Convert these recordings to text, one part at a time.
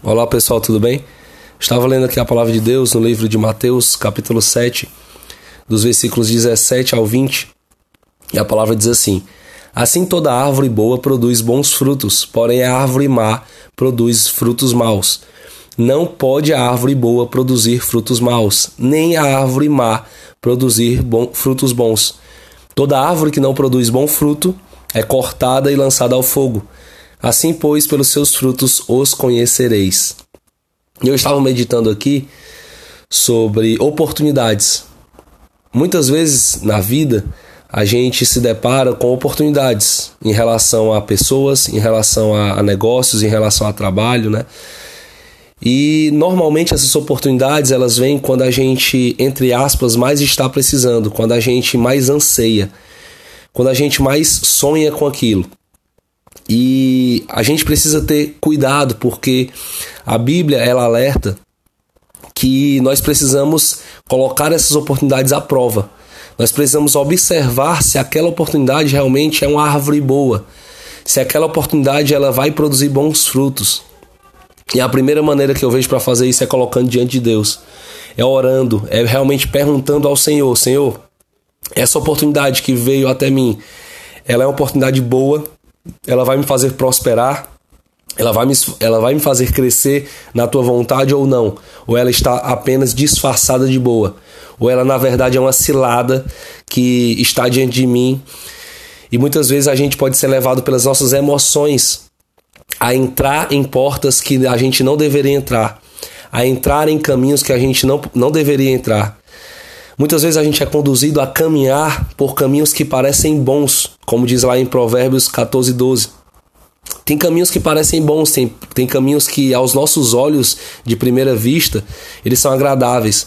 Olá pessoal, tudo bem? Estava lendo aqui a palavra de Deus no livro de Mateus, capítulo 7, dos versículos 17 ao 20, e a palavra diz assim: Assim toda árvore boa produz bons frutos, porém a árvore má produz frutos maus. Não pode a árvore boa produzir frutos maus, nem a árvore má produzir bom, frutos bons. Toda árvore que não produz bom fruto é cortada e lançada ao fogo. Assim, pois, pelos seus frutos os conhecereis. Eu estava meditando aqui sobre oportunidades. Muitas vezes na vida a gente se depara com oportunidades em relação a pessoas, em relação a, negócios, em relação a trabalho, né? E normalmente essas oportunidades elas vêm quando a gente, entre aspas, mais está precisando, quando a gente mais anseia, quando a gente mais sonha com aquilo. E a gente precisa ter cuidado porque a Bíblia ela alerta que nós precisamos colocar essas oportunidades à prova. Nós precisamos observar se aquela oportunidade realmente é uma árvore boa, se aquela oportunidade ela vai produzir bons frutos. E a primeira maneira que eu vejo para fazer isso é colocando diante de Deus, é orando, é realmente perguntando ao Senhor: Senhor, essa oportunidade que veio até mim, ela é uma oportunidade boa ela vai me fazer prosperar, ela vai, me, ela vai me fazer crescer na tua vontade ou não, ou ela está apenas disfarçada de boa, ou ela na verdade é uma cilada que está diante de mim. E muitas vezes a gente pode ser levado pelas nossas emoções a entrar em portas que a gente não deveria entrar, a entrar em caminhos que a gente não, não deveria entrar. Muitas vezes a gente é conduzido a caminhar por caminhos que parecem bons, como diz lá em Provérbios 14, 12. Tem caminhos que parecem bons, tem, tem caminhos que aos nossos olhos, de primeira vista, eles são agradáveis,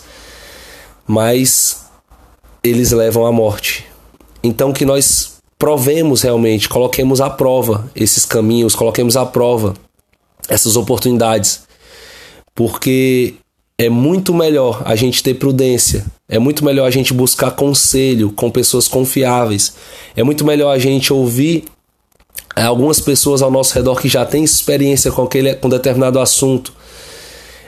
mas eles levam à morte. Então que nós provemos realmente, coloquemos à prova esses caminhos, coloquemos à prova essas oportunidades, porque é muito melhor a gente ter prudência, é muito melhor a gente buscar conselho com pessoas confiáveis, é muito melhor a gente ouvir é, algumas pessoas ao nosso redor que já têm experiência com aquele com determinado assunto.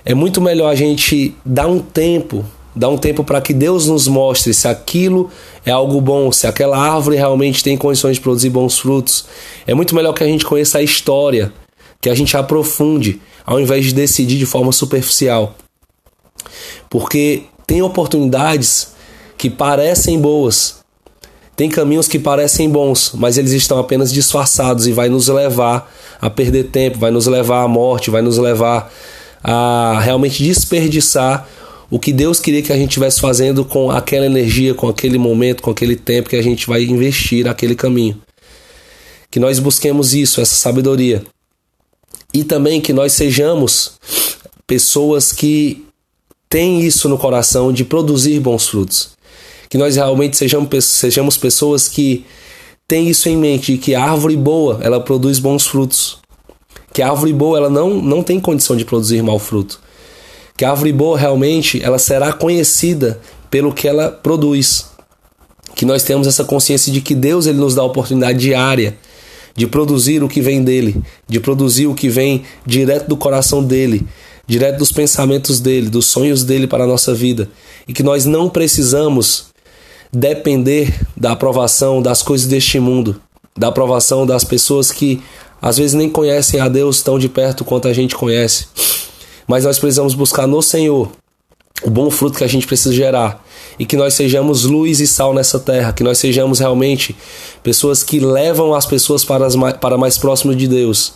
É muito melhor a gente dar um tempo, dar um tempo para que Deus nos mostre se aquilo é algo bom, se aquela árvore realmente tem condições de produzir bons frutos. É muito melhor que a gente conheça a história, que a gente aprofunde, ao invés de decidir de forma superficial. Porque tem oportunidades que parecem boas, tem caminhos que parecem bons, mas eles estão apenas disfarçados e vai nos levar a perder tempo, vai nos levar à morte, vai nos levar a realmente desperdiçar o que Deus queria que a gente estivesse fazendo com aquela energia, com aquele momento, com aquele tempo que a gente vai investir naquele caminho. Que nós busquemos isso, essa sabedoria. E também que nós sejamos pessoas que tem isso no coração de produzir bons frutos. Que nós realmente sejamos, sejamos pessoas que têm isso em mente, que a árvore boa, ela produz bons frutos. Que a árvore boa, ela não, não tem condição de produzir mau fruto. Que a árvore boa, realmente, ela será conhecida pelo que ela produz. Que nós temos essa consciência de que Deus ele nos dá a oportunidade diária de produzir o que vem dele, de produzir o que vem direto do coração dele, direto dos pensamentos dele, dos sonhos dele para a nossa vida, e que nós não precisamos depender da aprovação das coisas deste mundo, da aprovação das pessoas que às vezes nem conhecem a Deus tão de perto quanto a gente conhece. Mas nós precisamos buscar no Senhor o bom fruto que a gente precisa gerar e que nós sejamos luz e sal nessa terra, que nós sejamos realmente pessoas que levam as pessoas para, as, para mais próximo de Deus.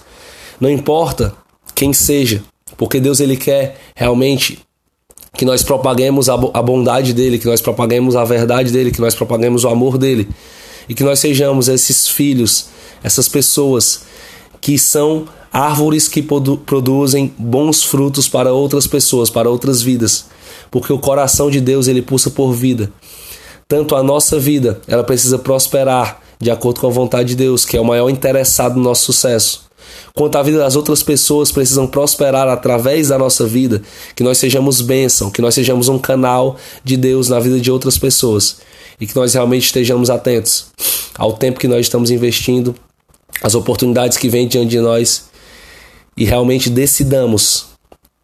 Não importa quem seja, porque Deus ele quer realmente que nós propaguemos a bondade dele, que nós propaguemos a verdade dele, que nós propaguemos o amor dele. E que nós sejamos esses filhos, essas pessoas que são árvores que produzem bons frutos para outras pessoas, para outras vidas, porque o coração de Deus ele pulsa por vida. Tanto a nossa vida, ela precisa prosperar de acordo com a vontade de Deus, que é o maior interessado no nosso sucesso quanto a vida das outras pessoas precisam prosperar através da nossa vida, que nós sejamos bênção, que nós sejamos um canal de Deus na vida de outras pessoas e que nós realmente estejamos atentos ao tempo que nós estamos investindo, às oportunidades que vêm diante de nós e realmente decidamos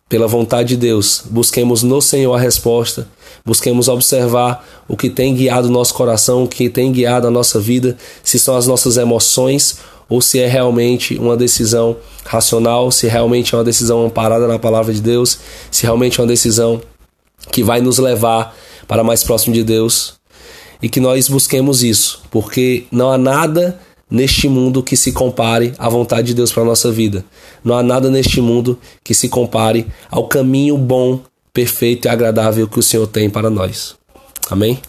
pela vontade de Deus, busquemos no Senhor a resposta, busquemos observar o que tem guiado o nosso coração, o que tem guiado a nossa vida, se são as nossas emoções ou se é realmente uma decisão racional, se realmente é uma decisão amparada na palavra de Deus, se realmente é uma decisão que vai nos levar para mais próximo de Deus e que nós busquemos isso, porque não há nada neste mundo que se compare à vontade de Deus para a nossa vida. Não há nada neste mundo que se compare ao caminho bom, perfeito e agradável que o Senhor tem para nós. Amém?